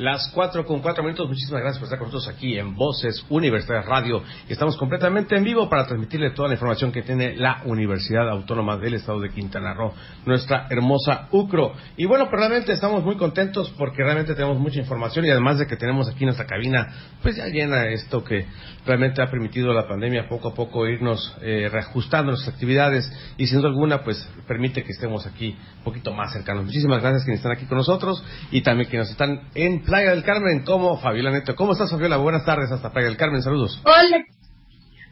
Las cuatro con cuatro minutos. Muchísimas gracias por estar con nosotros aquí en Voces Universidad Radio. Estamos completamente en vivo para transmitirle toda la información que tiene la Universidad Autónoma del Estado de Quintana Roo, nuestra hermosa UCRO. Y bueno, pues realmente estamos muy contentos porque realmente tenemos mucha información y además de que tenemos aquí nuestra cabina, pues ya llena esto que realmente ha permitido la pandemia poco a poco irnos eh, reajustando nuestras actividades y sin duda alguna, pues permite que estemos aquí un poquito más cercanos. Muchísimas gracias quienes están aquí con nosotros y también quienes están en Playa del Carmen, como Fabiola Neto. ¿Cómo estás, Fabiola? Buenas tardes hasta Playa del Carmen. Saludos. Hola.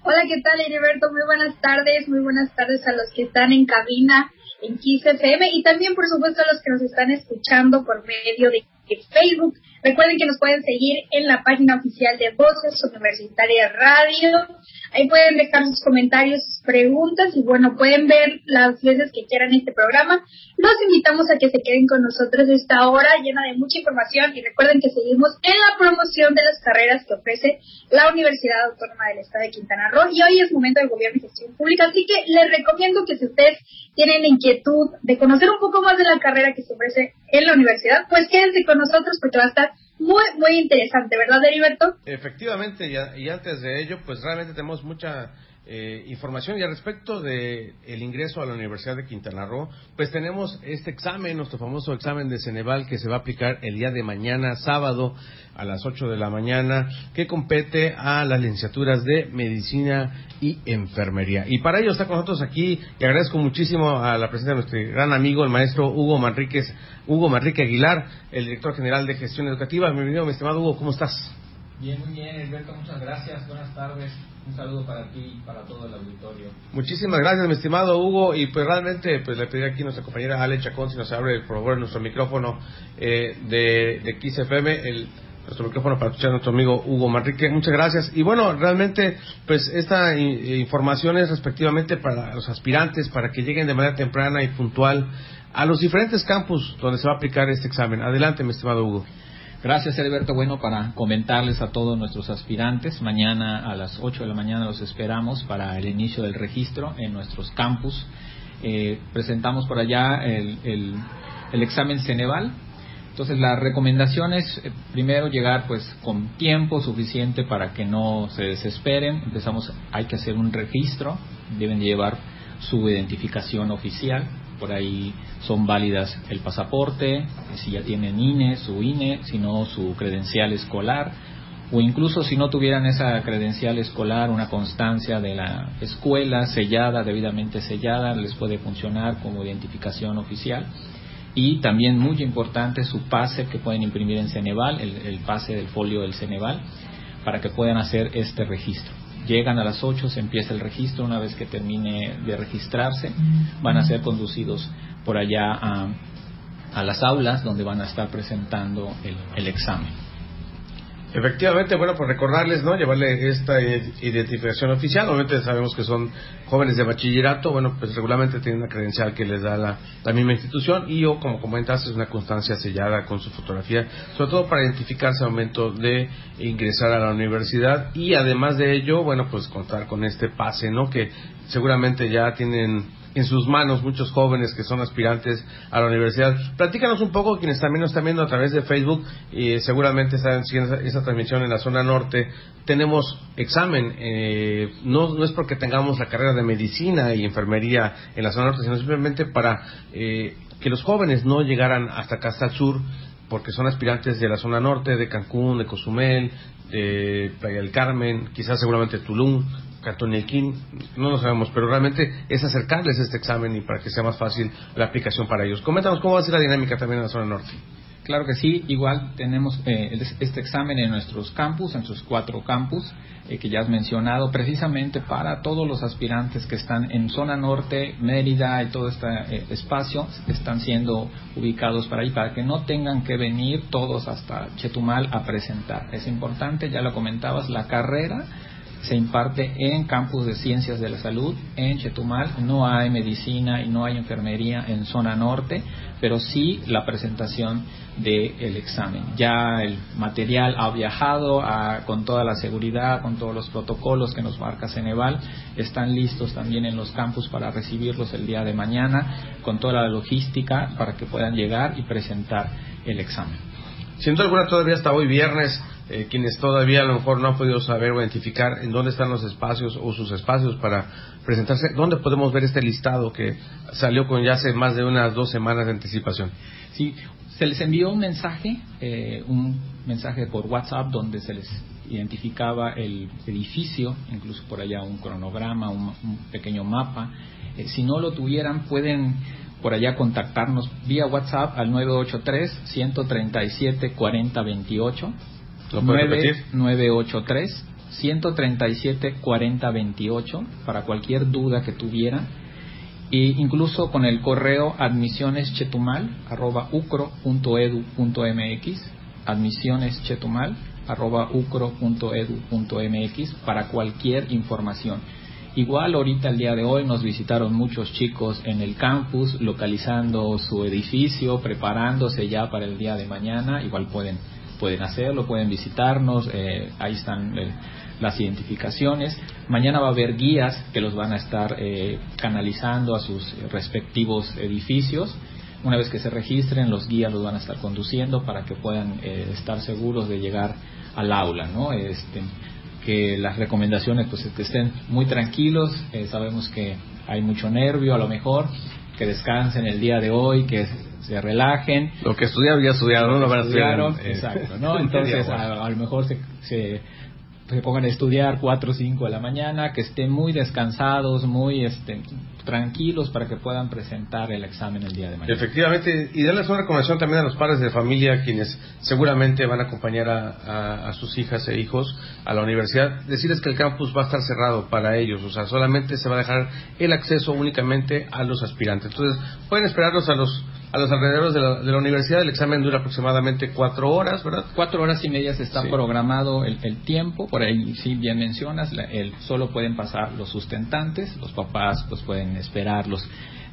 Hola, ¿qué tal, Heriberto? Muy buenas tardes. Muy buenas tardes a los que están en cabina en Kiss FM y también, por supuesto, a los que nos están escuchando por medio de Facebook. Recuerden que nos pueden seguir en la página oficial de Voces Universitarias Radio. Ahí pueden dejar sus comentarios, sus preguntas y bueno, pueden ver las veces que quieran este programa. Los invitamos a que se queden con nosotros esta hora llena de mucha información y recuerden que seguimos en la promoción de las carreras que ofrece la Universidad Autónoma del Estado de Quintana Roo y hoy es momento del gobierno y gestión pública, así que les recomiendo que si ustedes tienen inquietud de conocer un poco más de la carrera que se ofrece en la universidad, pues quédense con nosotros porque va a estar muy, muy interesante, ¿verdad, Heriberto? Efectivamente, y, y antes de ello, pues realmente tenemos mucha eh, información y al respecto de el ingreso a la Universidad de Quintana Roo, pues tenemos este examen, nuestro famoso examen de Ceneval que se va a aplicar el día de mañana, sábado, a las 8 de la mañana, que compete a las licenciaturas de Medicina y Enfermería. Y para ello está con nosotros aquí, y agradezco muchísimo a la presencia de nuestro gran amigo, el maestro Hugo Manríquez, Hugo Manrique Aguilar, el director general de Gestión Educativa. Bienvenido, mi estimado Hugo, ¿cómo estás? Bien, muy bien, Alberto, muchas gracias. Buenas tardes. Un saludo para ti y para todo el auditorio. Muchísimas gracias, mi estimado Hugo. Y pues realmente, pues le pedí aquí a nuestra compañera Ale Chacón si nos abre, por favor, nuestro micrófono eh, de, de XFM, el, nuestro micrófono para escuchar a nuestro amigo Hugo Manrique. Muchas gracias. Y bueno, realmente, pues esta información es respectivamente para los aspirantes, para que lleguen de manera temprana y puntual a los diferentes campus donde se va a aplicar este examen. Adelante, mi estimado Hugo. Gracias, Alberto. Bueno, para comentarles a todos nuestros aspirantes, mañana a las 8 de la mañana los esperamos para el inicio del registro en nuestros campus. Eh, presentamos por allá el, el, examen Ceneval. Entonces, la recomendación es eh, primero llegar pues con tiempo suficiente para que no se desesperen. Empezamos, hay que hacer un registro, deben llevar su identificación oficial por ahí son válidas el pasaporte, si ya tienen INE, su INE, si no su credencial escolar, o incluso si no tuvieran esa credencial escolar, una constancia de la escuela sellada, debidamente sellada, les puede funcionar como identificación oficial. Y también muy importante su pase que pueden imprimir en Ceneval, el, el pase del folio del Ceneval, para que puedan hacer este registro llegan a las 8, se empieza el registro, una vez que termine de registrarse, van a ser conducidos por allá a, las aulas donde van a estar presentando el examen. Efectivamente, bueno, pues recordarles, ¿no? Llevarle esta identificación oficial. Obviamente sabemos que son jóvenes de bachillerato, bueno, pues regularmente tienen una credencial que les da la, la misma institución y o, como comentaste, es una constancia sellada con su fotografía, sobre todo para identificarse al momento de ingresar a la universidad y además de ello, bueno, pues contar con este pase, ¿no? Que seguramente ya tienen en sus manos muchos jóvenes que son aspirantes a la universidad. Platícanos un poco, quienes también nos están viendo a través de Facebook y seguramente están siguiendo esa, transmisión en la zona norte. Tenemos examen, eh, no, no es porque tengamos la carrera de medicina y enfermería en la zona norte, sino simplemente para eh, que los jóvenes no llegaran hasta acá, sur, porque son aspirantes de la zona norte, de Cancún, de Cozumel, de Playa del Carmen, quizás seguramente Tulum, King, no lo sabemos, pero realmente es acercarles este examen y para que sea más fácil la aplicación para ellos. Coméntanos cómo va a ser la dinámica también en la zona norte. Claro que sí, igual tenemos eh, este examen en nuestros campus, en sus cuatro campus eh, que ya has mencionado, precisamente para todos los aspirantes que están en zona norte, Mérida y todo este eh, espacio, están siendo ubicados para ahí, para que no tengan que venir todos hasta Chetumal a presentar. Es importante, ya lo comentabas, la carrera se imparte en campus de ciencias de la salud en Chetumal. No hay medicina y no hay enfermería en zona norte, pero sí la presentación del examen. Ya el material ha viajado con toda la seguridad, con todos los protocolos que nos marca Ceneval. Están listos también en los campus para recibirlos el día de mañana, con toda la logística para que puedan llegar y presentar el examen. Siento alguna todavía hasta hoy viernes eh, quienes todavía a lo mejor no han podido saber o identificar en dónde están los espacios o sus espacios para presentarse, ¿dónde podemos ver este listado que salió con ya hace más de unas dos semanas de anticipación? Sí, se les envió un mensaje, eh, un mensaje por WhatsApp donde se les identificaba el edificio, incluso por allá un cronograma, un, pequeño mapa. Eh, si no lo tuvieran, pueden por allá contactarnos vía WhatsApp al 983 137 4028 ¿Lo 983 137 4028 para cualquier duda que tuviera. E incluso con el correo admisioneschetumal arroba ucro.edu.mx admisioneschetumal arroba ucro.edu.mx para cualquier información. Igual ahorita el día de hoy nos visitaron muchos chicos en el campus localizando su edificio, preparándose ya para el día de mañana, igual pueden pueden hacerlo, pueden visitarnos, eh, ahí están eh, las identificaciones. Mañana va a haber guías que los van a estar eh, canalizando a sus respectivos edificios. Una vez que se registren, los guías los van a estar conduciendo para que puedan estar seguros de llegar al aula, ¿no? Este, que las recomendaciones pues que estén muy tranquilos, sabemos que hay mucho nervio a lo mejor, que descansen el día de hoy, que se relajen. Lo que estudiaron ya estudiaron, no lo van a estudiar. exacto, ¿no? Entonces, a, lo mejor se, se, pongan a estudiar 4 o 5 de la mañana, que estén muy descansados, muy este, tranquilos para que puedan presentar el examen el día de mañana. Efectivamente, y darles una recomendación también a los padres de familia, quienes seguramente van a acompañar a, a, sus hijas e hijos a la universidad, decirles que el campus va a estar cerrado para ellos, o sea, solamente se va a dejar el acceso únicamente a los aspirantes. Entonces, pueden esperarlos a los a los alrededores de la, universidad. El examen dura aproximadamente cuatro horas, ¿verdad? Cuatro horas y media se está programado el, tiempo. Por ahí, sí, bien mencionas, el, solo pueden pasar los sustentantes, los papás pues pueden esperarlos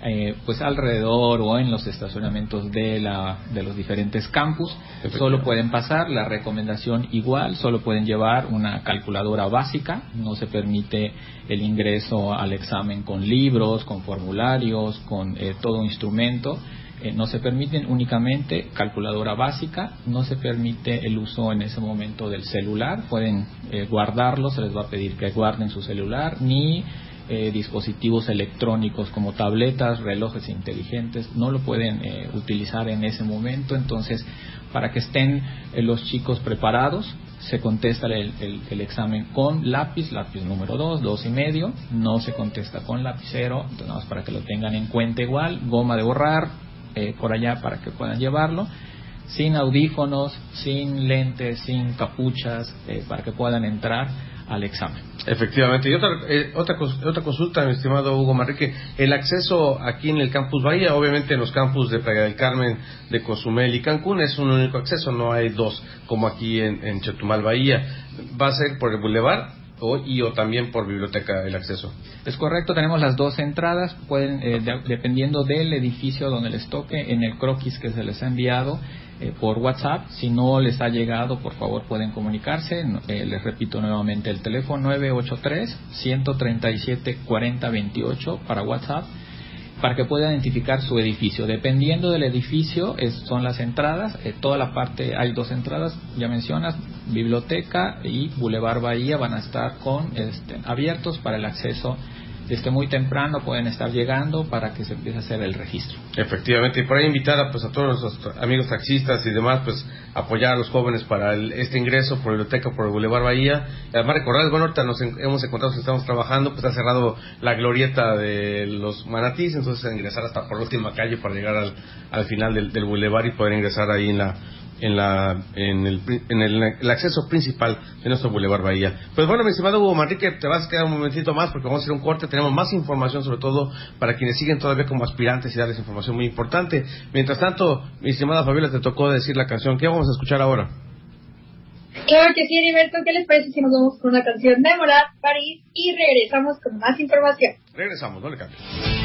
eh, pues alrededor o en los estacionamientos de, la, de los diferentes campus. Solo pueden pasar, la recomendación igual, solo pueden llevar una calculadora básica, no se permite el ingreso al examen con libros, con formularios, con eh, todo instrumento eh, no se permiten únicamente calculadora básica, no se permite el uso en ese momento del celular, pueden eh, guardarlo, se les va a pedir que guarden su celular, ni eh, dispositivos electrónicos como tabletas, relojes inteligentes, no lo pueden utilizar en ese momento, entonces para que estén los chicos preparados, se contesta el, el, examen con lápiz, lápiz número 2, dos y medio, no se contesta con lapicero, entonces nada más para que lo tengan en cuenta igual, goma de borrar, eh, por allá para que puedan llevarlo, sin audífonos, sin lentes, sin capuchas, eh, para que puedan entrar al examen. Efectivamente. Y otra, eh, otra, otra consulta, mi estimado Hugo Marrique. El acceso aquí en el campus Bahía, obviamente en los campus de Playa del Carmen, de Cozumel y Cancún, es un único acceso, no hay dos como aquí en, en Chetumal Bahía. ¿Va a ser por el Boulevard y o también por biblioteca el acceso. Es correcto, tenemos las dos entradas, pueden eh, dependiendo del edificio donde les toque, en el croquis que se les ha enviado eh, por WhatsApp. Si no les ha llegado, por favor pueden comunicarse. Eh, les repito nuevamente el teléfono 983 137 4028 para WhatsApp para que pueda identificar su edificio. Dependiendo del edificio, son las entradas. Eh, toda la parte, hay dos entradas, ya mencionas, biblioteca y Boulevard Bahía van a estar con este, abiertos para el acceso desde muy temprano pueden estar llegando para que se empiece a hacer el registro. Efectivamente, y por ahí invitar a, pues, a todos nuestros amigos taxistas y demás, pues apoyar a los jóvenes para este ingreso por biblioteca por el Boulevard Bahía. Además, recordar, bueno, ahorita nos hemos encontrado estamos trabajando, pues ha cerrado la glorieta de los manatís, entonces ingresar hasta por la última calle para llegar al, al final del, del Boulevard y poder ingresar ahí en la en, la, en, el, en el, acceso principal de nuestro Boulevard Bahía. Pues bueno, mi estimado Hugo Manrique, te vas a quedar un momentito más porque vamos a hacer un corte. Tenemos más información, sobre todo para quienes siguen todavía como aspirantes y darles información muy importante. Mientras tanto, mi estimada Fabiola, te tocó decir la canción. ¿Qué vamos a escuchar ahora? Claro que sí, Heriberto. ¿Qué les parece si nos vamos con una canción de Morat, París y regresamos con más información? Regresamos, no le cambies.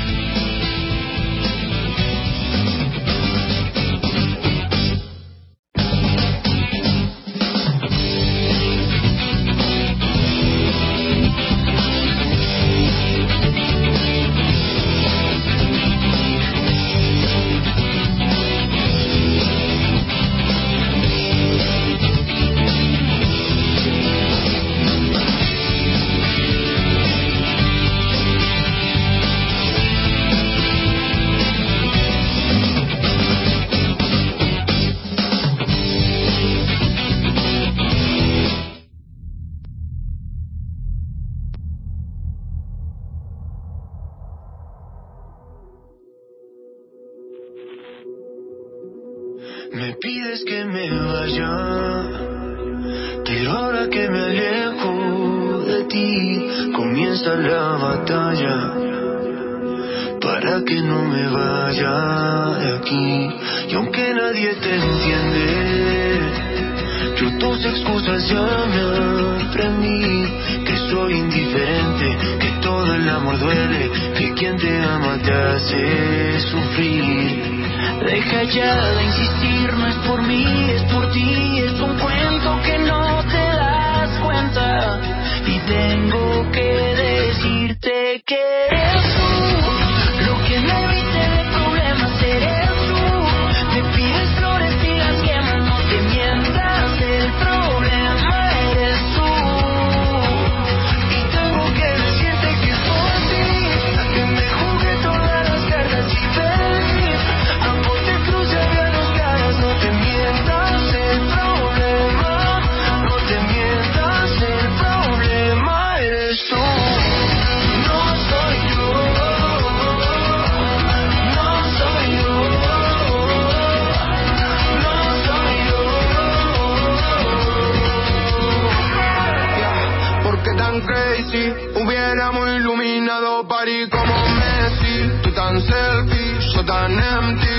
party como Messi, tú tan selfie, yo tan empty.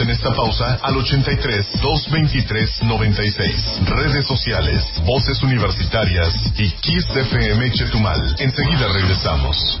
En esta pausa al 83 223 96. Redes sociales, Voces Universitarias y Kiss FM Chetumal. Enseguida regresamos.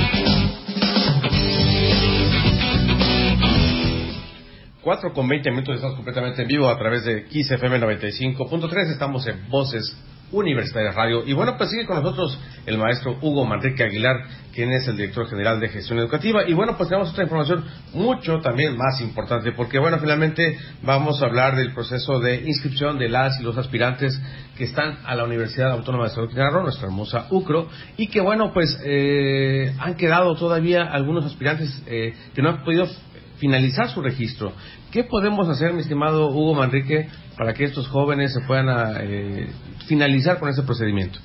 Cuatro con veinte minutos estamos completamente en vivo a través de XFM 95.3. Estamos en Voces Universitaria Radio. Y bueno, pues sigue con nosotros el maestro Hugo Manrique Aguilar, quien es el director general de gestión educativa. Y bueno, pues tenemos otra información mucho también más importante, porque bueno, finalmente vamos a hablar del proceso de inscripción de las y los aspirantes que están a la Universidad Autónoma de Roo, nuestra hermosa UCRO, y que bueno, pues eh, han quedado todavía algunos aspirantes eh, que no han podido finalizar su registro. ¿Qué podemos hacer, mi estimado Hugo Manrique, para que estos jóvenes se puedan eh, finalizar con ese procedimiento?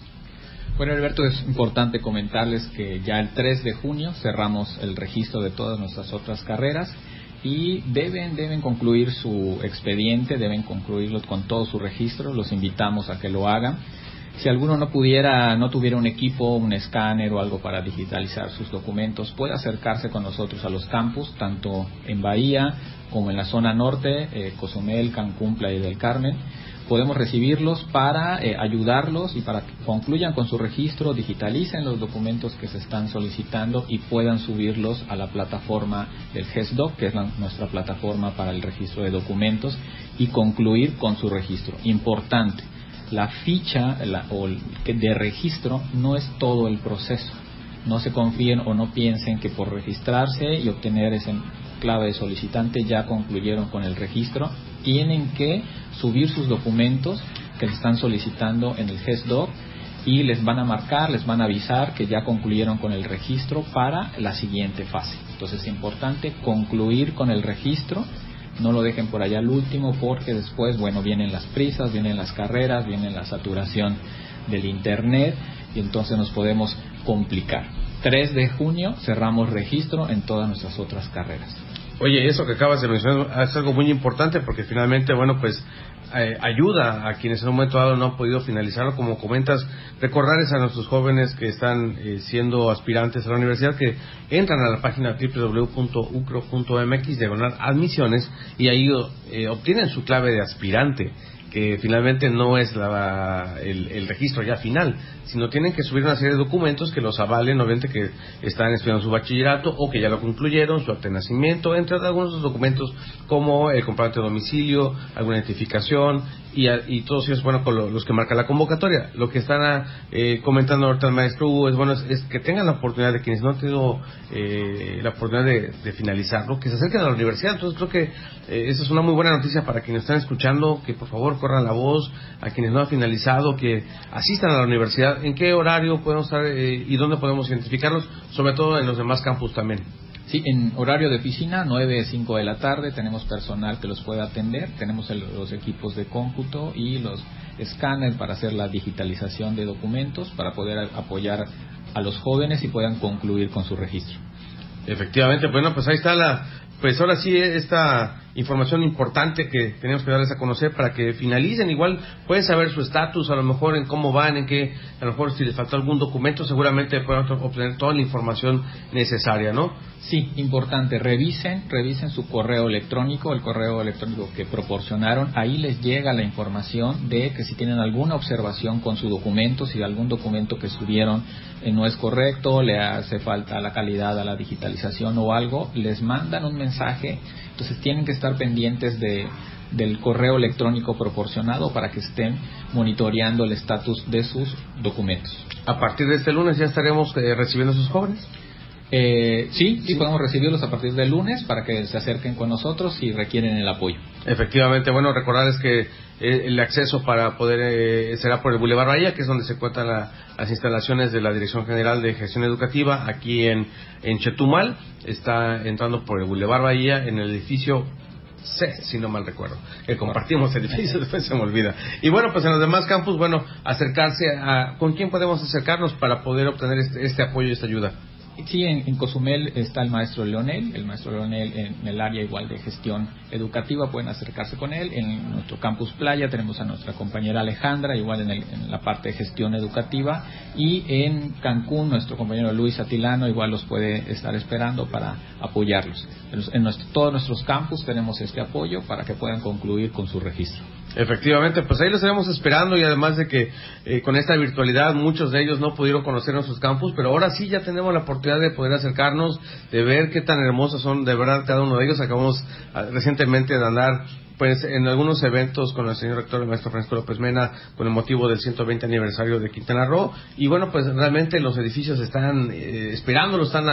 Bueno, Alberto, es importante comentarles que ya el 3 de junio cerramos el registro de todas nuestras otras carreras y deben, deben concluir su expediente, deben concluirlo con todo su registro, los invitamos a que lo hagan. Si alguno no pudiera, no tuviera un equipo, un escáner o algo para digitalizar sus documentos, puede acercarse con nosotros a los campus, tanto en Bahía como en la zona norte, eh, Cozumel, Cancún, Playa del Carmen. Podemos recibirlos para eh, ayudarlos y para que concluyan con su registro, digitalicen los documentos que se están solicitando y puedan subirlos a la plataforma del GESDOC, que es nuestra plataforma para el registro de documentos, y concluir con su registro. Importante la ficha o de registro no es todo el proceso. No se confíen o no piensen que por registrarse y obtener esa clave de solicitante ya concluyeron con el registro. Tienen que subir sus documentos que están solicitando en el GESDOC y les van a marcar, les van a avisar que ya concluyeron con el registro para la siguiente fase. Entonces es importante concluir con el registro no lo dejen por allá al último porque después, bueno, vienen las prisas, vienen las carreras, viene la saturación del Internet y entonces nos podemos complicar. 3 de junio cerramos registro en todas nuestras otras carreras. Oye, eso que acabas de mencionar es algo muy importante porque finalmente, bueno, pues eh, ayuda a quienes en un momento dado no han podido finalizarlo, como comentas, recordarles a nuestros jóvenes que están eh, siendo aspirantes a la universidad que entran a la página www.ucro.mx diagonal admisiones y ahí eh, obtienen su clave de aspirante que finalmente no es el, registro ya final, sino tienen que subir una serie de documentos que los avalen, obviamente que están estudiando su bachillerato o que ya lo concluyeron, su acta de nacimiento, entre algunos documentos como el comprobante de domicilio, alguna identificación, y, todos ellos, bueno, con los que marca la convocatoria. Lo que están eh, comentando ahorita el maestro Hugo es, bueno, es, que tengan la oportunidad de quienes no han tenido eh, la oportunidad de, finalizarlo, que se acerquen a la universidad. Entonces creo que eh, esa es una muy buena noticia para quienes están escuchando, que por favor corran la voz, a quienes no han finalizado, que asistan a la universidad. ¿En qué horario podemos estar y dónde podemos identificarlos? Sobre todo en los demás campus también. Sí, en horario de oficina, 9 a 5 de la tarde, tenemos personal que los puede atender, tenemos los equipos de cómputo y los escáneres para hacer la digitalización de documentos, para poder apoyar a los jóvenes y puedan concluir con su registro. Efectivamente, bueno, pues ahí está la, pues ahora sí esta información importante que tenemos que darles a conocer para que finalicen. Igual pueden saber su estatus, a lo mejor en cómo van, en qué, a lo mejor si les faltó algún documento, seguramente pueden obtener toda la información necesaria, ¿no? Sí, importante. Revisen, revisen su correo electrónico, el correo electrónico que proporcionaron. Ahí les llega la información de que si tienen alguna observación con su documento, si algún documento que subieron eh, no es correcto, le hace falta la calidad a la digitalización o algo, les mandan un mensaje. Entonces tienen que estar pendientes de, del correo electrónico proporcionado para que estén monitoreando el estatus de sus documentos. A partir de este lunes ya estaremos eh, recibiendo a sus jóvenes. Eh, sí, sí, podemos recibirlos a partir del lunes para que se acerquen con nosotros si requieren el apoyo. Efectivamente, bueno, recordarles que el acceso para poder eh, será por el Boulevard Bahía, que es donde se encuentran las instalaciones de la Dirección General de Gestión Educativa aquí en, en Chetumal. Está entrando por el Boulevard Bahía en el edificio C, si no mal recuerdo, que compartimos el edificio, después se me olvida. Y bueno, pues en los demás campus, bueno, acercarse a, ¿con quién podemos acercarnos para poder obtener este, este apoyo y esta ayuda? Sí, en, Cozumel está el maestro Leonel, el maestro Leonel en el área igual de gestión educativa, pueden acercarse con él. En nuestro campus playa tenemos a nuestra compañera Alejandra, igual en, en la parte de gestión educativa. Y en Cancún, nuestro compañero Luis Atilano, igual los puede estar esperando para apoyarlos. En todos nuestros campus tenemos este apoyo para que puedan concluir con su registro. Efectivamente, pues ahí los estaremos esperando y además de que eh, con esta virtualidad muchos de ellos no pudieron conocer nuestros campus, pero ahora sí ya tenemos la oportunidad de poder acercarnos, de ver qué tan hermosos son de verdad cada uno de ellos. Acabamos ah, recientemente de andar pues en algunos eventos con el señor rector, el maestro Francisco López Mena, con el motivo del 120 aniversario de Quintana Roo. Y bueno, pues realmente los edificios están eh, esperándolo, están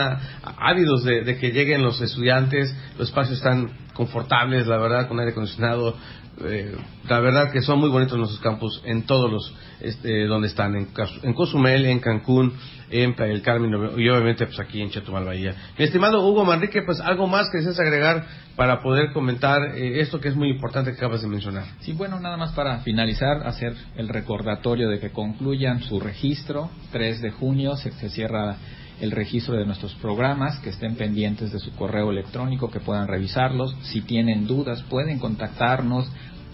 ávidos de, que lleguen los estudiantes, los espacios están confortables, la verdad, con aire acondicionado, eh, la verdad que son muy bonitos nuestros campus en todos los este, donde están en, en Cozumel, en Cancún, en Playa del Carmen y obviamente pues aquí en Chetumal Bahía. Mi estimado Hugo Manrique, pues algo más que desees agregar para poder comentar eh, esto que es muy importante que acabas de mencionar. Sí, bueno, nada más para finalizar, hacer el recordatorio de que concluyan su registro. 3 de junio se, se cierra el registro de nuestros programas, que estén pendientes de su correo electrónico, que puedan revisarlos. Si tienen dudas, pueden contactarnos.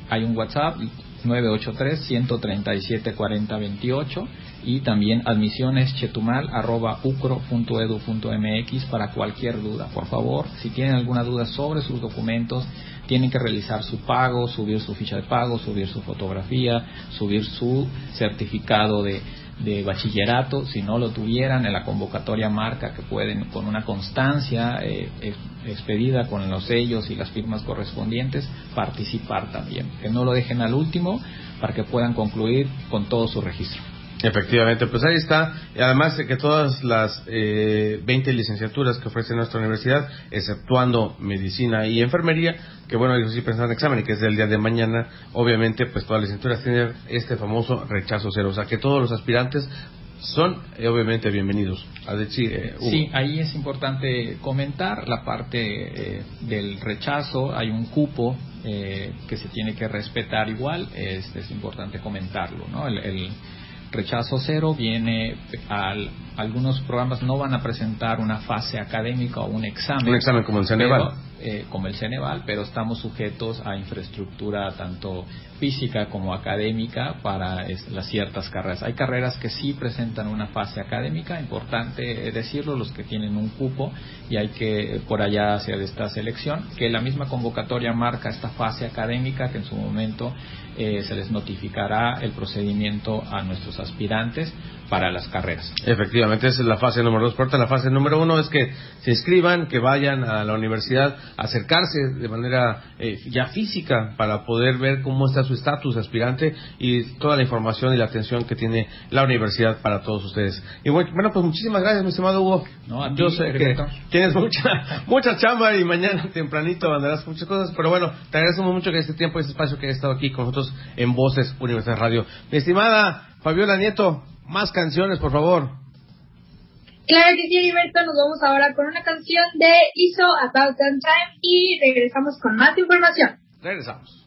Hay un WhatsApp, 983-137-4028 y también admisiones chetumal.ucro.edu.mx para cualquier duda. Por favor, si tienen alguna duda sobre sus documentos, tienen que realizar su pago, subir su ficha de pago, subir su fotografía, subir su certificado de, bachillerato. Si no lo tuvieran, en la convocatoria marca que pueden, con una constancia eh, expedida con los sellos y las firmas correspondientes, participar también. Que no lo dejen al último para que puedan concluir con todo su registro. Efectivamente, pues ahí está. Y además de que todas las eh, 20 licenciaturas que ofrece nuestra universidad, exceptuando medicina y enfermería, que bueno, ellos sí pensaron examen y que es del día de mañana, obviamente, pues todas las licenciaturas tienen este famoso rechazo cero. O sea, que todos los aspirantes son eh, obviamente bienvenidos. A decir, eh, sí, ahí es importante comentar la parte eh, del rechazo. Hay un cupo que se tiene que respetar igual. Es, es importante comentarlo, ¿no? el rechazo cero viene al algunos programas no van a presentar una fase académica o un examen. Un examen como el Ceneval. Eh, como el Ceneval, pero estamos sujetos a infraestructura tanto física como académica para las ciertas carreras. Hay carreras que sí presentan una fase académica, importante decirlo, los que tienen un cupo y hay que por allá hacer esta selección, que la misma convocatoria marca esta fase académica que en su momento eh, se les notificará el procedimiento a nuestros aspirantes para las carreras. Efectivamente, esa es la fase número dos. Por la fase número uno es que se inscriban, que vayan a la universidad, acercarse de manera eh, ya física para poder ver cómo está su estatus aspirante y toda la información y la atención que tiene la universidad para todos ustedes. Y bueno, pues muchísimas gracias, mi estimado Hugo. Yo sé que tienes mucha, mucha chamba y mañana tempranito andarás muchas cosas, pero bueno, te agradecemos mucho que este tiempo y este espacio que hayas estado aquí con nosotros en Voces Universidad Radio. Mi estimada Fabiola Nieto, más canciones, por favor. Claro que sí, Heriberto. Nos vamos ahora con una canción de ISO About That Time y regresamos con más información. Regresamos.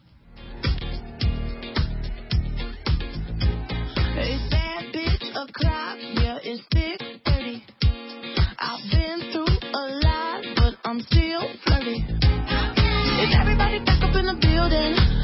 I'm still flirty. Is everybody back up in the building?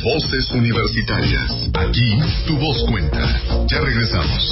voces, universitarias. Aquí, tu voz cuenta. Ya regresamos.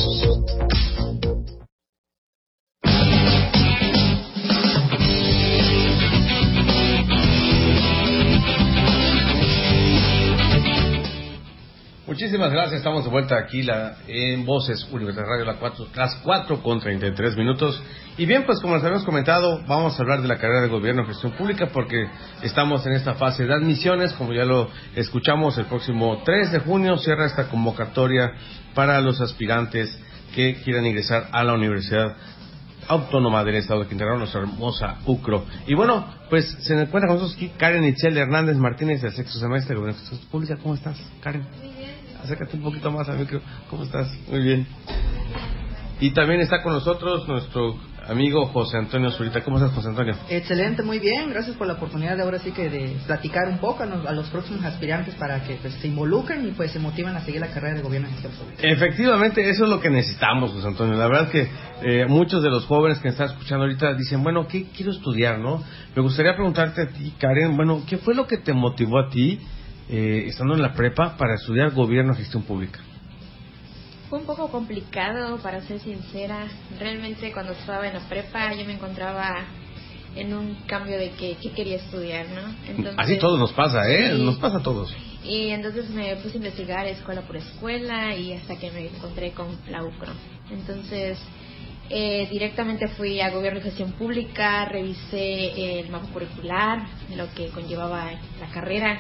Gracias. Estamos de vuelta aquí la, en Voces Universidad Radio, la las 4 con 33 minutos. Y bien, pues como les habíamos comentado, vamos a hablar de la carrera de Gobierno y Gestión Pública porque estamos en esta fase de admisiones. Como ya lo escuchamos, el próximo 3 de junio cierra esta convocatoria para los aspirantes que quieran ingresar a la Universidad Autónoma del Estado de Quintana Roo, nuestra hermosa UCRO. Y bueno, pues se encuentra con nosotros aquí Karen Itzel Hernández Martínez del sexto semestre de Gobierno y Gestión Pública. ¿Cómo estás, Karen? Acércate un poquito más micro. ¿Cómo estás? Muy bien. Y también está con nosotros nuestro amigo José Antonio Zurita. ¿Cómo estás, José Antonio? Excelente, muy bien. Gracias por la oportunidad de ahora sí que de platicar un poco a los, próximos aspirantes para que pues, se involucren y pues se motiven a seguir la carrera de gobierno Efectivamente, eso es lo que necesitamos, José Antonio. La verdad es que eh, muchos de los jóvenes que están escuchando ahorita dicen, bueno, ¿qué quiero estudiar, no? Me gustaría preguntarte a ti, Karen, bueno, ¿qué fue lo que te motivó a ti eh, estando en la prepa para estudiar gobierno y gestión pública? Fue un poco complicado, para ser sincera. Realmente cuando estaba en la prepa yo me encontraba en un cambio de que, qué quería estudiar, ¿no? Entonces, Así todo nos pasa, ¿eh? Nos pasa a todos. Y entonces me puse a investigar escuela por escuela y hasta que me encontré con la UCRO. Entonces, eh, directamente fui a Gobierno y Gestión Pública, revisé el mapa curricular, lo que conllevaba la carrera,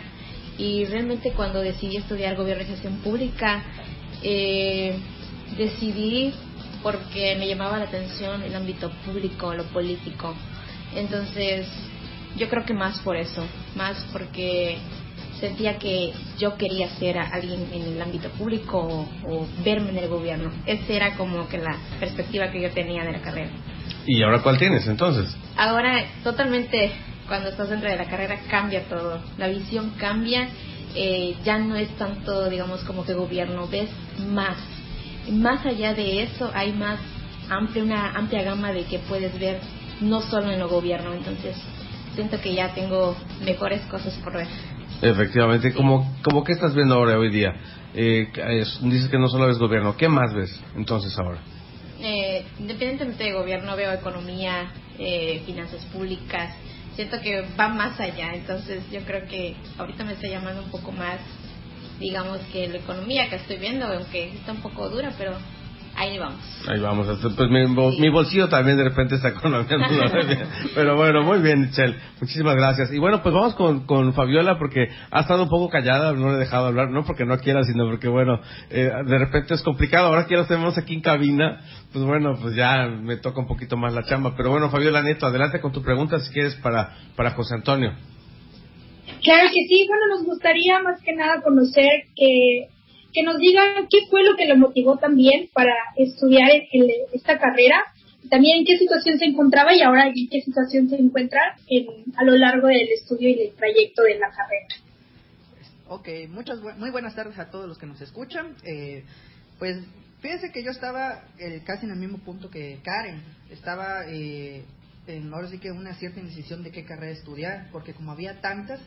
y realmente cuando decidí estudiar gobierno y gestión pública, eh, decidí porque me llamaba la atención el ámbito público, lo político. Entonces, yo creo que más por eso, más porque sentía que yo quería ser alguien en el ámbito público o, o, verme en el gobierno. Esa era como que la perspectiva que yo tenía de la carrera. ¿Y ahora cuál tienes entonces? Ahora totalmente cuando estás dentro de la carrera cambia todo, la visión cambia, eh, ya no es tanto, digamos, como que gobierno, ves más. Más allá de eso, hay más amplia, una amplia gama de que puedes ver, no solo en lo gobierno, entonces siento que ya tengo mejores cosas por ver. Efectivamente, como, como que estás viendo ahora hoy día. Eh, dices que no solo ves gobierno, ¿qué más ves entonces ahora? Eh, independientemente de gobierno, veo economía, eh, finanzas públicas, siento que va más allá. Entonces yo creo que ahorita me está llamando un poco más, digamos que la economía que estoy viendo, aunque está un poco dura, pero ahí vamos. Ahí vamos. Pues mi, bolsillo también de repente está economizando. Pero bueno, muy bien, Michelle. Muchísimas gracias. Y bueno, pues vamos con, con Fabiola porque ha estado un poco callada, no le he dejado hablar, no porque no quiera, sino porque bueno, eh, de repente es complicado. Ahora que ya lo tenemos aquí en cabina, pues bueno, pues ya me toca un poquito más la chamba. Pero bueno, Fabiola Nieto, adelante con tu pregunta si quieres para, para José Antonio. Claro que sí, bueno, nos gustaría más que nada conocer que que nos diga qué fue lo que lo motivó también para estudiar esta carrera, también en qué situación se encontraba y ahora en qué situación se encuentra a lo largo del estudio y del trayecto de la carrera. Ok, muchas, muy buenas tardes a todos los que nos escuchan. Eh, pues fíjense que yo estaba eh, casi en el mismo punto que Karen. Estaba eh, en, ahora sí que una cierta indecisión de qué carrera estudiar, porque como había tantas,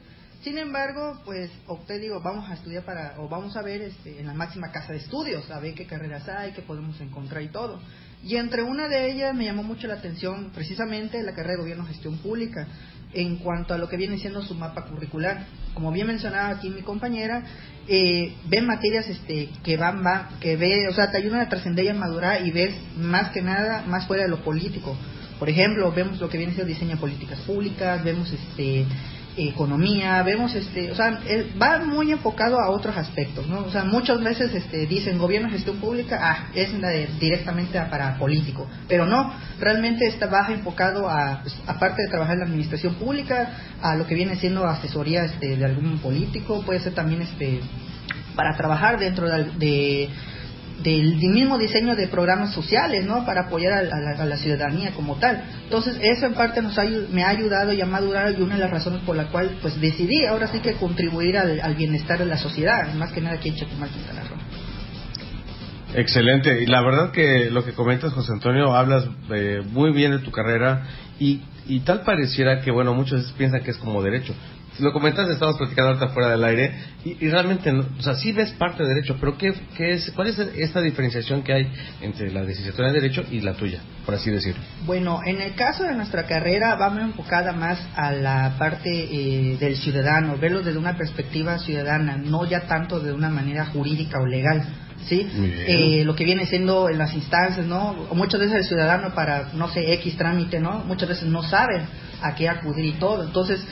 sin embargo, pues opté, digo, vamos a estudiar para, o vamos a ver este, en la máxima casa de estudios, a ver qué carreras hay, qué podemos encontrar y todo. Y entre una de ellas me llamó mucho la atención precisamente la carrera de Gobierno Gestión Pública en cuanto a lo que viene siendo su mapa curricular. Como bien mencionaba aquí mi compañera, eh, ven materias este, que van, va, que ve, o sea, te ayudan a trascender y a madurar y ves más que nada más fuera de lo político. Por ejemplo, vemos lo que viene siendo diseño de políticas públicas, vemos este economía, vemos este, o sea, va muy enfocado a otros aspectos, ¿no? O sea, muchas veces este, dicen gobierno gestión pública, ah, es directamente para político, pero no, realmente está baja enfocado a, pues, aparte de trabajar en la administración pública, a lo que viene siendo asesoría este, de algún político, puede ser también este, para trabajar dentro de del mismo diseño de programas sociales, ¿no? Para apoyar a, la, ciudadanía como tal. Entonces, eso en parte nos ha, me ha ayudado y a madurar y una de las razones por la cual, pues, decidí ahora sí que contribuir al, bienestar de la sociedad, más que nada aquí en Chetumal, Quintana Excelente. Y la verdad que lo que comentas, José Antonio, hablas eh, muy bien de tu carrera y, y tal pareciera que, bueno, muchos piensan que es como derecho lo comentas, estamos platicando ahorita fuera del aire, y, realmente, o sea, sí ves parte de derecho, pero ¿qué, qué es, ¿cuál es esta diferenciación que hay entre la licenciatura de derecho y la tuya, por así decirlo? Bueno, en el caso de nuestra carrera va muy enfocada más a la parte eh, del ciudadano, verlo desde una perspectiva ciudadana, no ya tanto de una manera jurídica o legal. ¿sí? Eh, lo que viene siendo en las instancias, ¿no? Muchas veces el ciudadano para, no sé, X trámite, ¿no? Muchas veces no sabe a qué acudir y todo. Entonces,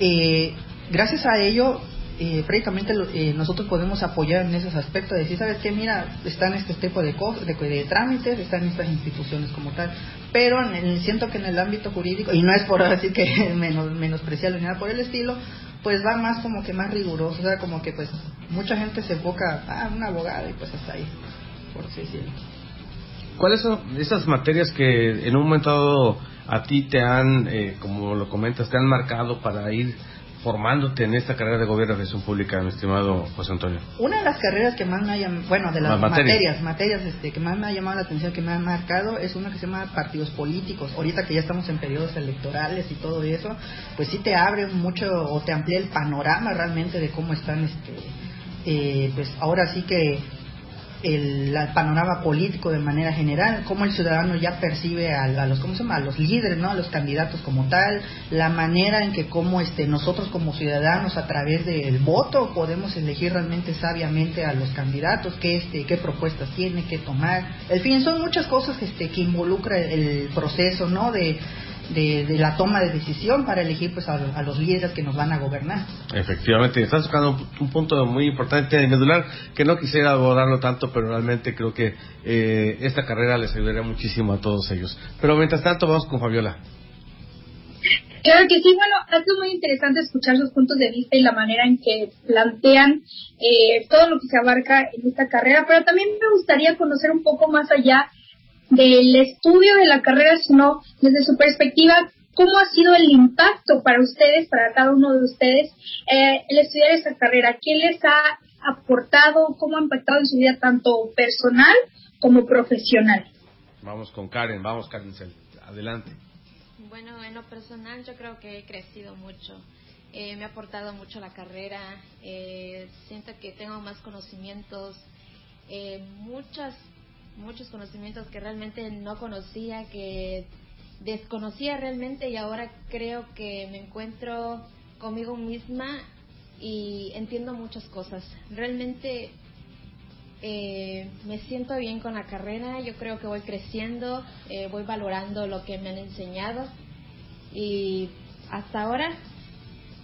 eh, gracias a ello, eh, prácticamente eh, nosotros podemos apoyar en esos aspectos, decir, ¿sabes qué? Mira, están este tipo de, cosas, de, trámites, están estas instituciones como tal, pero en siento que en el ámbito jurídico, y no es por así que menos, ni nada por el estilo, pues va más como que más riguroso, o sea, como que pues mucha gente se enfoca, ah, un abogado y pues hasta ahí, por así decirlo. ¿Cuáles son esas materias que en un momento dado a ti te han, eh, como lo comentas, te han marcado para ir formándote en esta carrera de gobierno de gestión pública, mi estimado José Antonio? Una de las carreras que más me ha llamado, bueno, de las materias, materias, este, que más me ha llamado la atención, que me han marcado, es una que se llama partidos políticos. Ahorita que ya estamos en periodos electorales y todo eso, pues sí te abre mucho o te amplía el panorama realmente de cómo están, este, eh, pues ahora sí que el, panorama político de manera general, cómo el ciudadano ya percibe a, los ¿cómo se llama? a los líderes, ¿no? a los candidatos como tal, la manera en que como este nosotros como ciudadanos a través del voto podemos elegir realmente sabiamente a los candidatos, qué este qué propuestas tiene, qué tomar. En fin, son muchas cosas este que involucra el proceso, ¿no? de de, la toma de decisión para elegir pues a, los líderes que nos van a gobernar. Efectivamente, estás tocando un, punto muy importante y medular que no quisiera abordarlo tanto, pero realmente creo que eh, esta carrera les ayudaría muchísimo a todos ellos. Pero mientras tanto, vamos con Fabiola. Claro que sí, bueno, ha sido muy interesante escuchar sus puntos de vista y la manera en que plantean eh, todo lo que se abarca en esta carrera, pero también me gustaría conocer un poco más allá del estudio de la carrera, sino desde su perspectiva, cómo ha sido el impacto para ustedes, para cada uno de ustedes, eh, el estudiar esta carrera. ¿Quién les ha aportado, cómo ha impactado en su vida tanto personal como profesional? Vamos con Karen, vamos Karen, adelante. Bueno, en lo personal yo creo que he crecido mucho. Eh, me ha aportado mucho la carrera. Eh, siento que tengo más conocimientos, muchas muchos conocimientos que realmente no conocía, que desconocía realmente y ahora creo que me encuentro conmigo misma y entiendo muchas cosas. Realmente eh, me siento bien con la carrera, yo creo que voy creciendo, eh, voy valorando lo que me han enseñado y hasta ahora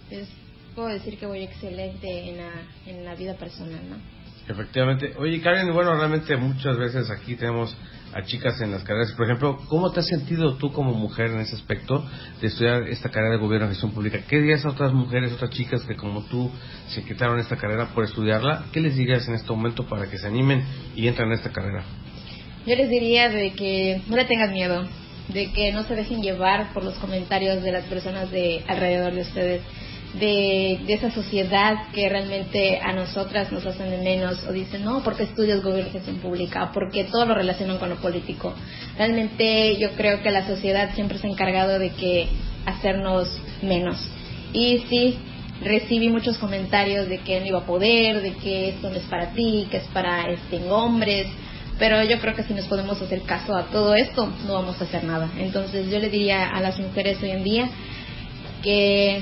pues, puedo decir que voy excelente en la, en la vida personal, ¿no? Efectivamente. Oye, Karen, bueno, realmente muchas veces aquí tenemos a chicas en las carreras. Por ejemplo, ¿cómo te has sentido tú como mujer en ese aspecto de estudiar esta carrera de gobierno y gestión pública? ¿Qué dirías a otras mujeres, otras chicas que como tú se quitaron esta carrera por estudiarla? ¿Qué les dirías en este momento para que se animen y entren en esta carrera? Yo les diría de que no le tengan miedo, de que no se dejen llevar por los comentarios de las personas de alrededor de ustedes de, esa sociedad que realmente a nosotras nos hacen de menos o dicen, no, porque estudias gobierno pública, porque todo lo relacionan con lo político. Realmente yo creo que la sociedad siempre se ha encargado de que hacernos menos. Y sí, recibí muchos comentarios de que no iba a poder, de que esto no es para ti, que es para este, hombres, pero yo creo que si nos podemos hacer caso a todo esto, no vamos a hacer nada. Entonces yo le diría a las mujeres hoy en día que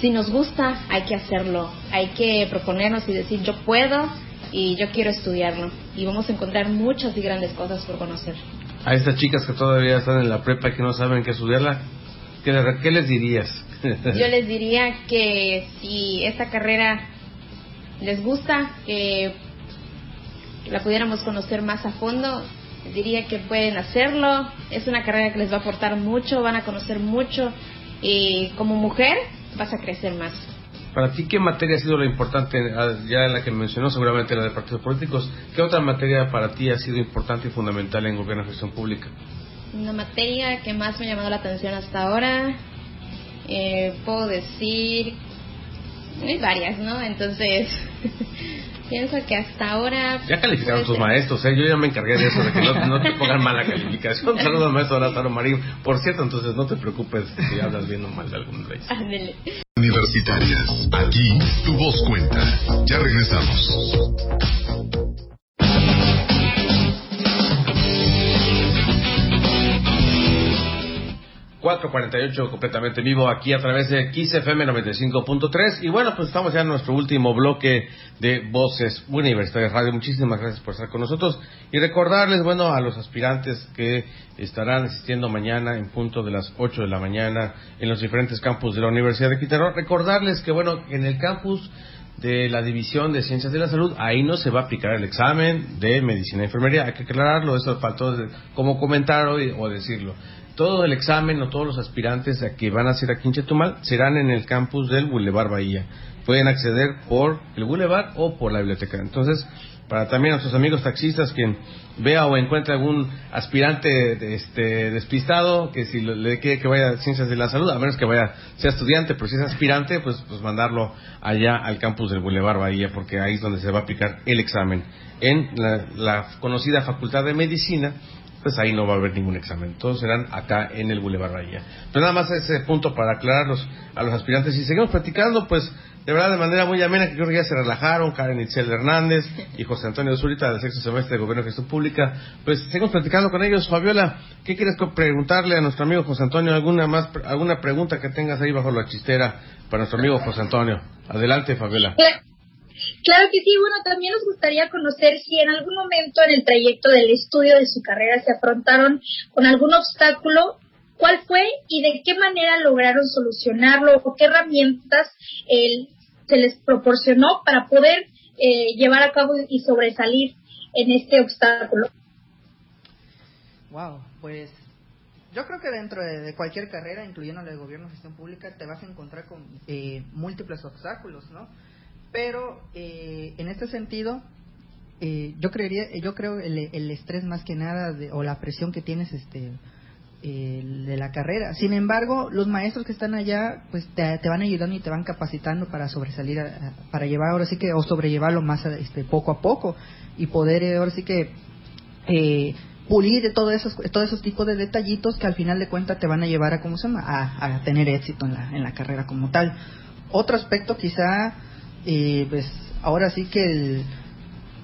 si nos gusta, hay que hacerlo. Hay que proponernos y decir, yo puedo y yo quiero estudiarlo. Y vamos a encontrar muchas y grandes cosas por conocer. A estas chicas que todavía están en la prepa y que no saben qué estudiarla, ¿qué, les dirías? yo les diría que si esta carrera les gusta, que la pudiéramos conocer más a fondo, diría que pueden hacerlo. Es una carrera que les va a aportar mucho, van a conocer mucho. Y como mujer, vas a crecer más. Para ti, ¿qué materia ha sido la importante? Ah, ya la que mencionó, seguramente la de partidos políticos. ¿Qué otra materia para ti ha sido importante y fundamental en gobierno y gestión pública? Una materia que más me ha llamado la atención hasta ahora, eh, puedo decir, hay varias, ¿no? Entonces, Pienso que hasta ahora... Ya calificaron tus maestros, ¿eh? Yo ya me encargué de eso, de que no, te pongan mala calificación. Saludos al maestro Lázaro Marín. Por cierto, entonces no te preocupes si hablas bien o mal de algún rey. Universitarias, aquí tu voz cuenta. Ya regresamos. 448 completamente vivo aquí a través de XFM 95.3 y bueno pues estamos ya en nuestro último bloque de Voces Universitarias Radio. Muchísimas gracias por estar con nosotros. Y recordarles bueno a los aspirantes que estarán asistiendo mañana en punto de las 8 de la mañana en los diferentes campus de la Universidad de Quintero. Recordarles que bueno en el campus de la División de Ciencias de la Salud, ahí no se va a aplicar el examen de medicina y enfermería, hay que aclararlo, eso faltó como comentar o decirlo todo el examen o todos los aspirantes que van a hacer aquí en Chetumal serán en el campus del Boulevard Bahía. Pueden acceder por el Boulevard o por la biblioteca. Entonces, para también a nuestros amigos taxistas, quien vea o encuentre algún aspirante este, despistado, que si le quiere que vaya a Ciencias de la Salud, a menos que vaya, sea estudiante, pero si es aspirante, pues, pues mandarlo allá al campus del Boulevard Bahía, porque ahí es donde se va a aplicar el examen. En la conocida Facultad de Medicina, pues ahí no va a haber ningún examen. Todos serán acá en el Boulevard Bahía. Pero nada más ese punto para aclararlos a los aspirantes. Y seguimos platicando, pues de verdad de manera muy amena, que creo que ya se relajaron, Karen Itzel Hernández y José Antonio Zurita del sexto semestre de Gobierno de Gestión Pública. Pues seguimos platicando con ellos. Fabiola, ¿qué quieres preguntarle a nuestro amigo José Antonio? ¿Alguna más, alguna pregunta que tengas ahí bajo la chistera para nuestro amigo José Antonio? Adelante, Fabiola. Claro que sí, bueno, también nos gustaría conocer si en algún momento en el trayecto del estudio de su carrera se afrontaron con algún obstáculo, cuál fue y de qué manera lograron solucionarlo o qué herramientas se les proporcionó para poder eh, llevar a cabo y sobresalir en este obstáculo. Wow, pues yo creo que dentro de, cualquier carrera, incluyendo la de gobierno gestión pública, te vas a encontrar con eh, múltiples obstáculos, ¿no? Pero eh, en este sentido, eh, yo creería, yo creo el, el estrés más que nada o la presión que tienes este de la carrera. Sin embargo, los maestros que están allá, pues te, van ayudando y te van capacitando para sobresalir, para llevar ahora sí que o sobrellevarlo más este poco a poco y poder eh, ahora sí que eh, pulir todos esos todos esos tipos de detallitos que al final de cuentas te van a llevar a cómo se llama a, a tener éxito en la en la carrera como tal. Otro aspecto quizá y pues ahora sí que el,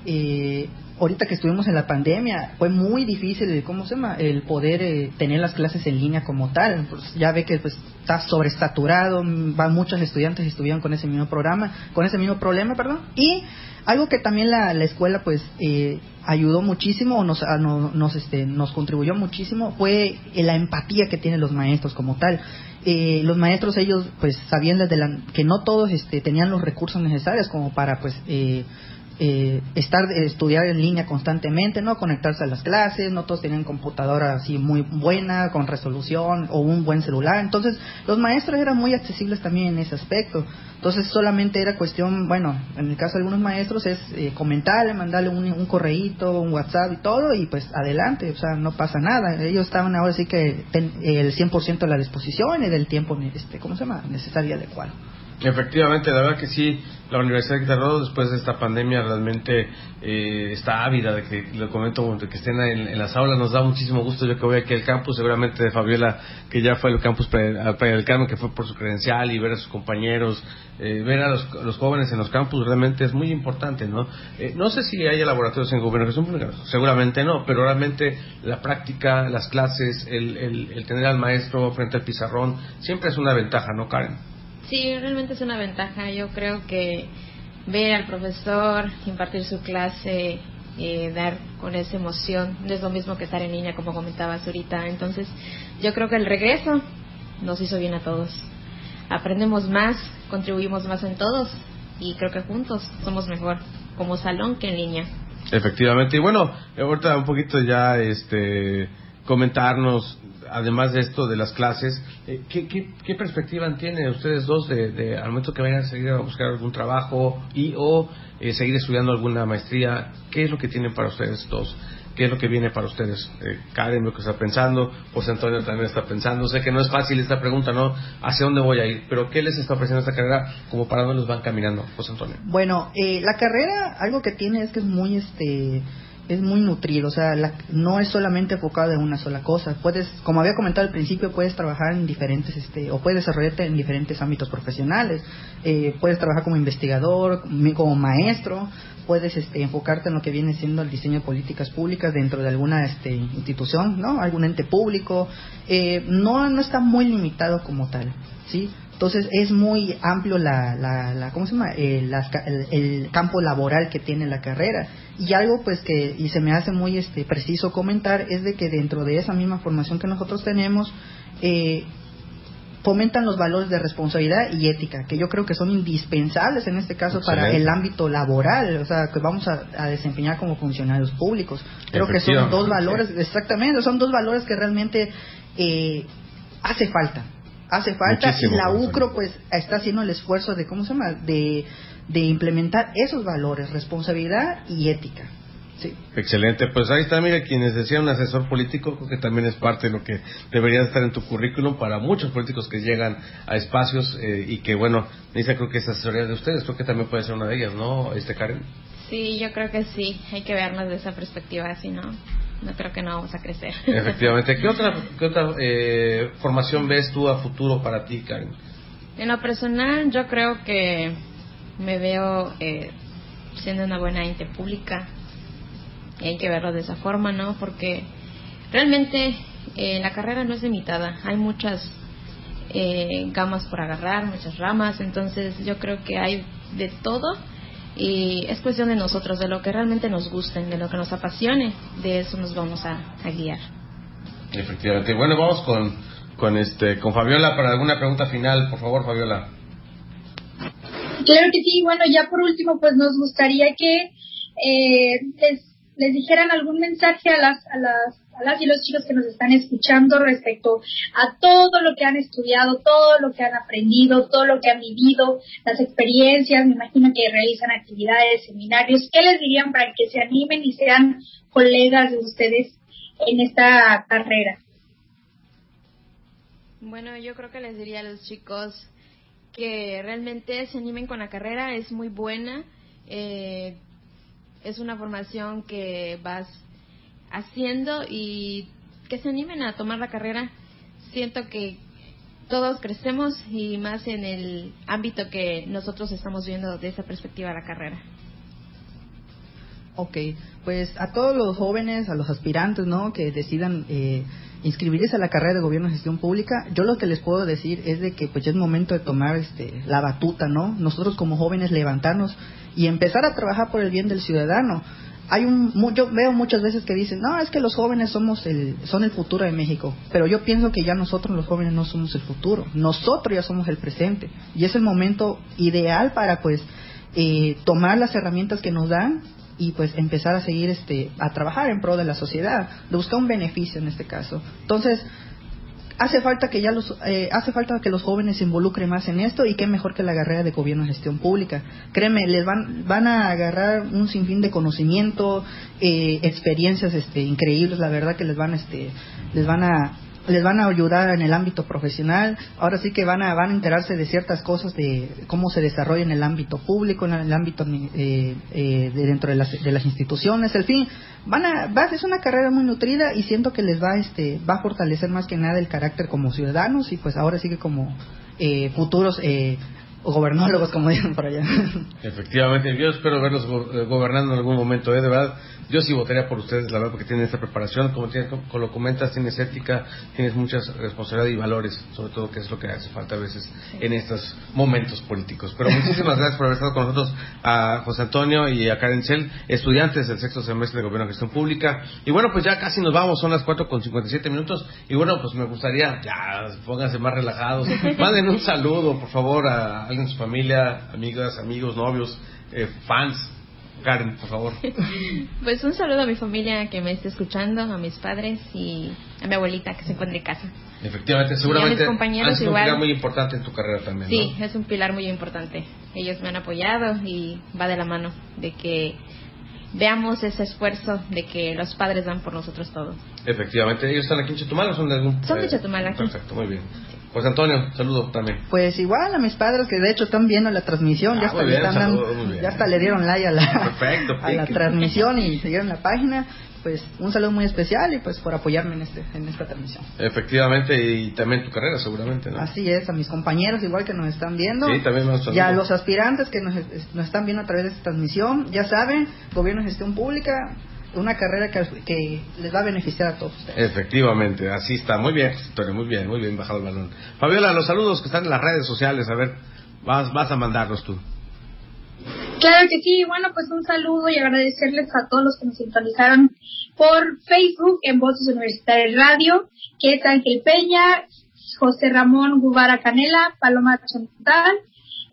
eh, ahorita que estuvimos en la pandemia fue muy difícil cómo se llama el poder eh, tener las clases en línea como tal. Pues ya ve que pues está sobresaturado van muchos estudiantes estuvieron con ese mismo programa con ese mismo problema perdón. Y algo que también la, la escuela pues eh, ayudó muchísimo o nos, nos, este, nos contribuyó muchísimo fue la empatía que tienen los maestros como tal eh, los maestros ellos pues sabían desde la, que no todos este, tenían los recursos necesarios como para pues eh, eh, estar estudiar en línea constantemente no conectarse a las clases no todos tenían computadora así muy buena con resolución o un buen celular. Entonces los maestros eran muy accesibles también en ese aspecto. Entonces solamente era cuestión bueno en el caso de algunos maestros es eh, comentarle mandarle un, un correíto un WhatsApp y todo y pues adelante o sea no pasa nada. Ellos estaban ahora sí que el 100% a la disposición y del tiempo este cómo se llama necesario y adecuado Efectivamente, la verdad que sí, la Universidad de Quintana después de esta pandemia realmente eh, está ávida de que, lo comento, de que estén en, las aulas, nos da muchísimo gusto, yo que voy aquí al campus, seguramente de Fabiola, que ya fue al campus al del Carmen, que fue por su credencial y ver a sus compañeros, eh, ver a los, jóvenes en los campus realmente es muy importante, ¿no? Eh, no sé si hay laboratorios en gobernación seguramente no, pero realmente la práctica, las clases, el, el tener al maestro frente al pizarrón, siempre es una ventaja, ¿no, Karen? Sí, realmente es una ventaja. Yo creo que ver al profesor impartir su clase, eh, dar con esa emoción, no es lo mismo que estar en línea, como comentabas ahorita. Entonces, yo creo que el regreso nos hizo bien a todos. Aprendemos más, contribuimos más en todos y creo que juntos somos mejor como salón que en línea. Efectivamente. Y bueno, ahorita un poquito ya este comentarnos, además de esto de las clases, eh, ¿qué, qué, perspectiva tienen ustedes dos de, al momento que vayan a seguir a buscar algún trabajo y o eh, seguir estudiando alguna maestría? ¿Qué es lo que tienen para ustedes dos? ¿Qué es lo que viene para ustedes? Eh, Karen, lo que está pensando, José Antonio también está pensando. Sé que no es fácil esta pregunta, ¿no? ¿Hacia dónde voy a ir? Pero ¿qué les está ofreciendo esta carrera? como para dónde los van caminando, José Antonio? Bueno, eh, la carrera, algo que tiene es que es muy, este, es muy nutrido, o sea, no es solamente enfocado en una sola cosa. Puedes, como había comentado al principio, puedes trabajar en diferentes, este, o puedes desarrollarte en diferentes ámbitos profesionales. Eh, puedes trabajar como investigador, como maestro, puedes este, enfocarte en lo que viene siendo el diseño de políticas públicas dentro de alguna este, institución, ¿no? Algún ente público. Eh, no, no está muy limitado como tal, ¿sí? Entonces es muy amplio la, la, ¿cómo se llama? Eh, el, campo laboral que tiene la carrera. Y algo pues que, y se me hace muy este, preciso comentar, es de que dentro de esa misma formación que nosotros tenemos, eh, fomentan los valores de responsabilidad y ética, que yo creo que son indispensables en este caso para el ámbito laboral, o sea, que vamos a, desempeñar como funcionarios públicos. Creo que son dos valores, exactamente, son dos valores que realmente eh, hace falta hace falta y la UCRO pues está haciendo el esfuerzo de, ¿cómo se llama?, de, de implementar esos valores, responsabilidad y ética. Sí. Excelente, pues ahí está, mira, quienes decían un asesor político, creo que también es parte de lo que debería estar en tu currículum para muchos políticos que llegan a espacios eh, y que, bueno, dice creo que es asesoría de ustedes, creo que también puede ser una de ellas, ¿no, este Karen? Sí, yo creo que sí, hay que vernos de esa perspectiva así, ¿no? No creo que no vamos a crecer. Efectivamente. ¿Qué otra, qué otra eh, formación ves tú a futuro para ti, Karen? En lo personal, yo creo que me veo eh, siendo una buena ente pública. Y hay que verlo de esa forma, ¿no? Porque realmente eh, la carrera no es limitada. Hay muchas eh, gamas por agarrar, muchas ramas. Entonces, yo creo que hay de todo y es cuestión de nosotros, de lo que realmente nos guste, de lo que nos apasione, de eso nos vamos a, guiar. Efectivamente. Bueno, vamos con, con, este, con Fabiola para alguna pregunta final, por favor, Fabiola. Claro que sí. Bueno, ya por último, pues nos gustaría que eh, les, les dijeran algún mensaje a las, a las a las y los chicos que nos están escuchando respecto a todo lo que han estudiado, todo lo que han aprendido, todo lo que han vivido, las experiencias, me imagino que realizan actividades, seminarios, ¿qué les dirían para que se animen y sean colegas de ustedes en esta carrera? Bueno, yo creo que les diría a los chicos que realmente se animen con la carrera, es muy buena, eh, es una formación que vas haciendo y que se animen a tomar la carrera. Siento que todos crecemos y más en el ámbito que nosotros estamos viendo de esa perspectiva la carrera. Ok, pues a todos los jóvenes, a los aspirantes, ¿no? Que decidan eh, inscribirse a la carrera de gobierno y gestión pública, yo lo que les puedo decir es de que pues ya es momento de tomar este, la batuta, ¿no? Nosotros como jóvenes levantarnos y empezar a trabajar por el bien del ciudadano. Hay un yo veo muchas veces que dicen no es que los jóvenes somos el son el futuro de México pero yo pienso que ya nosotros los jóvenes no somos el futuro nosotros ya somos el presente y es el momento ideal para pues eh, tomar las herramientas que nos dan y pues empezar a seguir este a trabajar en pro de la sociedad de buscar un beneficio en este caso. Entonces hace falta que ya los eh, hace falta que los jóvenes se involucren más en esto y qué mejor que la carrera de gobierno y gestión pública. Créeme les van van a agarrar un sinfín de conocimiento eh, experiencias este increíbles la verdad que les van este les van a les van a ayudar en el ámbito profesional, ahora sí que van a, van a enterarse de ciertas cosas de cómo se desarrolla en el ámbito público, en el ámbito eh, eh, de dentro de las, de las instituciones, el fin, van a, va, es una carrera muy nutrida y siento que les va, este, va a fortalecer más que nada el carácter como ciudadanos y pues ahora sí que como eh, futuros eh, gobernólogos, como dicen por allá. Efectivamente, yo espero verlos gobernando en algún momento, ¿eh? de verdad yo sí votaría por ustedes, la verdad, porque tienen esta preparación, como, tienes, como lo comentas, tienes ética, tienes muchas responsabilidades y valores, sobre todo que es lo que hace falta a veces en estos momentos políticos. Pero muchísimas gracias por haber estado con nosotros a José Antonio y a Karen Cel, estudiantes del sexto semestre de Gobierno y Gestión Pública. Y bueno, pues ya casi nos vamos, son las 4 con 57 minutos. Y bueno, pues me gustaría, ya, pónganse más relajados, manden un saludo, por favor, a alguien de su familia, amigas, amigos, novios, eh, fans Karen, por favor. Pues un saludo a mi familia que me esté escuchando, a mis padres y a mi abuelita que se encuentre en casa. Efectivamente, seguramente mis compañeros un igual. pilar muy importante en tu carrera también. Sí, ¿no? es un pilar muy importante. Ellos me han apoyado y va de la mano de que veamos ese esfuerzo de que los padres dan por nosotros todo. Efectivamente, ellos están aquí en Chetumal o son de algún. Son de Chetumal, aquí. Perfecto, muy bien. Pues Antonio, saludo también. Pues igual a mis padres que de hecho están viendo la transmisión, Ah, ya hasta, bien, están dando- ya hasta le dieron like a la, Perfecto, a la transmisión y siguieron la página. Pues un saludo muy especial y pues por apoyarme en este en esta transmisión. Efectivamente, y también tu carrera, seguramente, ¿no? Así es, a mis compañeros igual que nos están viendo. Sí, también nos Y a los aspirantes que nos, nos están viendo a través de esta transmisión, ya saben, Gobierno de Gestión Pública, una carrera que, que les va a beneficiar a todos ustedes. Efectivamente, así está. Muy bien, muy bien, muy bien bajado el balón. Fabiola, los saludos que están en las redes sociales, a ver, vas, vas a mandarlos tú. Claro que sí, bueno, pues un saludo y agradecerles a todos los que nos sintonizaron por Facebook en Voces Universitarias Radio, que es Ángel Peña, José Ramón Gubara Canela, Paloma Chantal,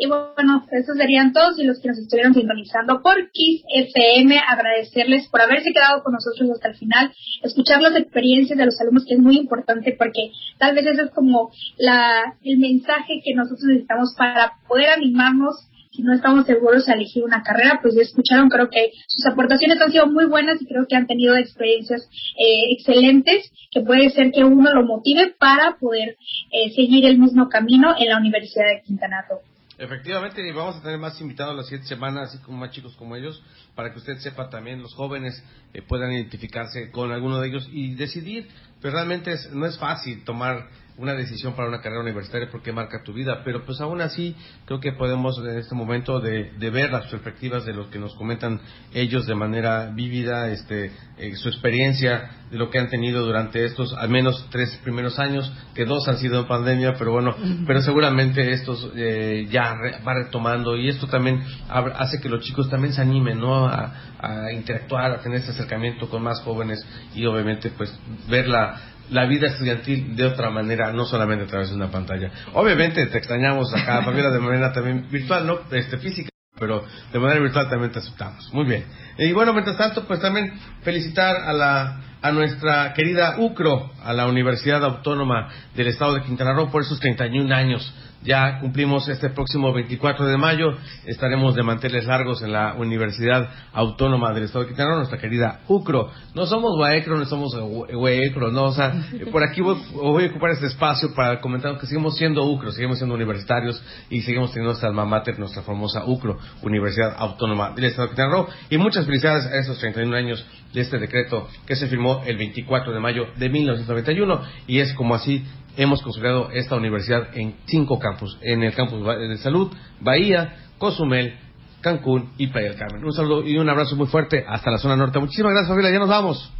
y bueno, esos serían todos y los que nos estuvieron sintonizando por Kiss FM, agradecerles por haberse quedado con nosotros hasta el final, escuchar las experiencias de los alumnos, que es muy importante porque tal vez ese es como la, el mensaje que nosotros necesitamos para poder animarnos si no estamos seguros a elegir una carrera, pues ya escucharon, creo que sus aportaciones han sido muy buenas y creo que han tenido experiencias eh, excelentes, que puede ser que uno lo motive para poder eh, seguir el mismo camino en la Universidad de Quintana Roo. Efectivamente, y vamos a tener más invitados la siguiente semana, así como más chicos como ellos, para que usted sepa también, los jóvenes eh, puedan identificarse con alguno de ellos y decidir. Pero realmente es- no es fácil tomar una decisión para una carrera universitaria porque marca tu vida, pero pues aún así creo que podemos en este momento de, de ver las perspectivas de lo que nos comentan ellos de manera vívida, este, eh, su experiencia de lo que han tenido durante estos al menos tres primeros años, que dos han sido en pandemia, pero bueno, pero seguramente estos eh, ya re- va retomando y esto también hace que los chicos también se animen, ¿no? A, a interactuar, a tener este acercamiento con más jóvenes y obviamente pues ver la, la vida estudiantil de otra manera, no solamente a través de una pantalla. Obviamente te extrañamos acá, Fabiola, de manera también virtual, no este, física, pero de manera virtual también te aceptamos. Muy bien. Y bueno, mientras tanto, pues también felicitar a la a nuestra querida UCRO, a la Universidad Autónoma del Estado de Quintana Roo por esos 31 años. Ya cumplimos este próximo 24 de mayo, estaremos de manteles largos en la Universidad Autónoma del Estado de Quintana nuestra querida UCRO. No somos Guaecro, no somos Huecro, no, o sea, por aquí voy, voy a ocupar este espacio para comentar que seguimos siendo UCRO, seguimos siendo universitarios y seguimos teniendo nuestra alma mater, nuestra famosa UCRO, Universidad Autónoma del Estado de Quintana Roo. Y muchas felicidades a esos 31 años de este decreto que se firmó el 24 de mayo de 1991 y es como así hemos consolidado esta universidad en cinco campus, en el campus de salud, Bahía, Cozumel, Cancún y Playa del Carmen. Un saludo y un abrazo muy fuerte hasta la zona norte. Muchísimas gracias, Fabiola. Ya nos vamos.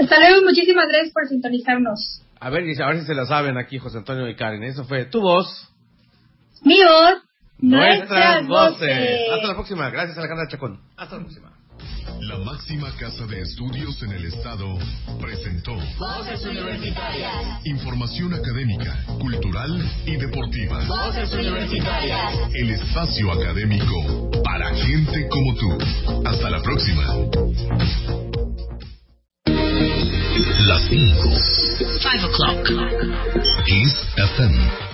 Hasta luego, muchísimas gracias por sintonizarnos. A ver, a ver si se la saben aquí, José Antonio y Karen. Eso fue tu voz. Mi voz, Nuestras nuestras voces. voces. Hasta la próxima. Gracias, Alejandra Chacón. Hasta la próxima. La máxima casa de estudios en el estado presentó Voces universitarias. información académica, cultural y deportiva. Voces universitarias. El espacio académico para gente como tú. Hasta la próxima. Las 5. 5 o'clock. Kiss FM.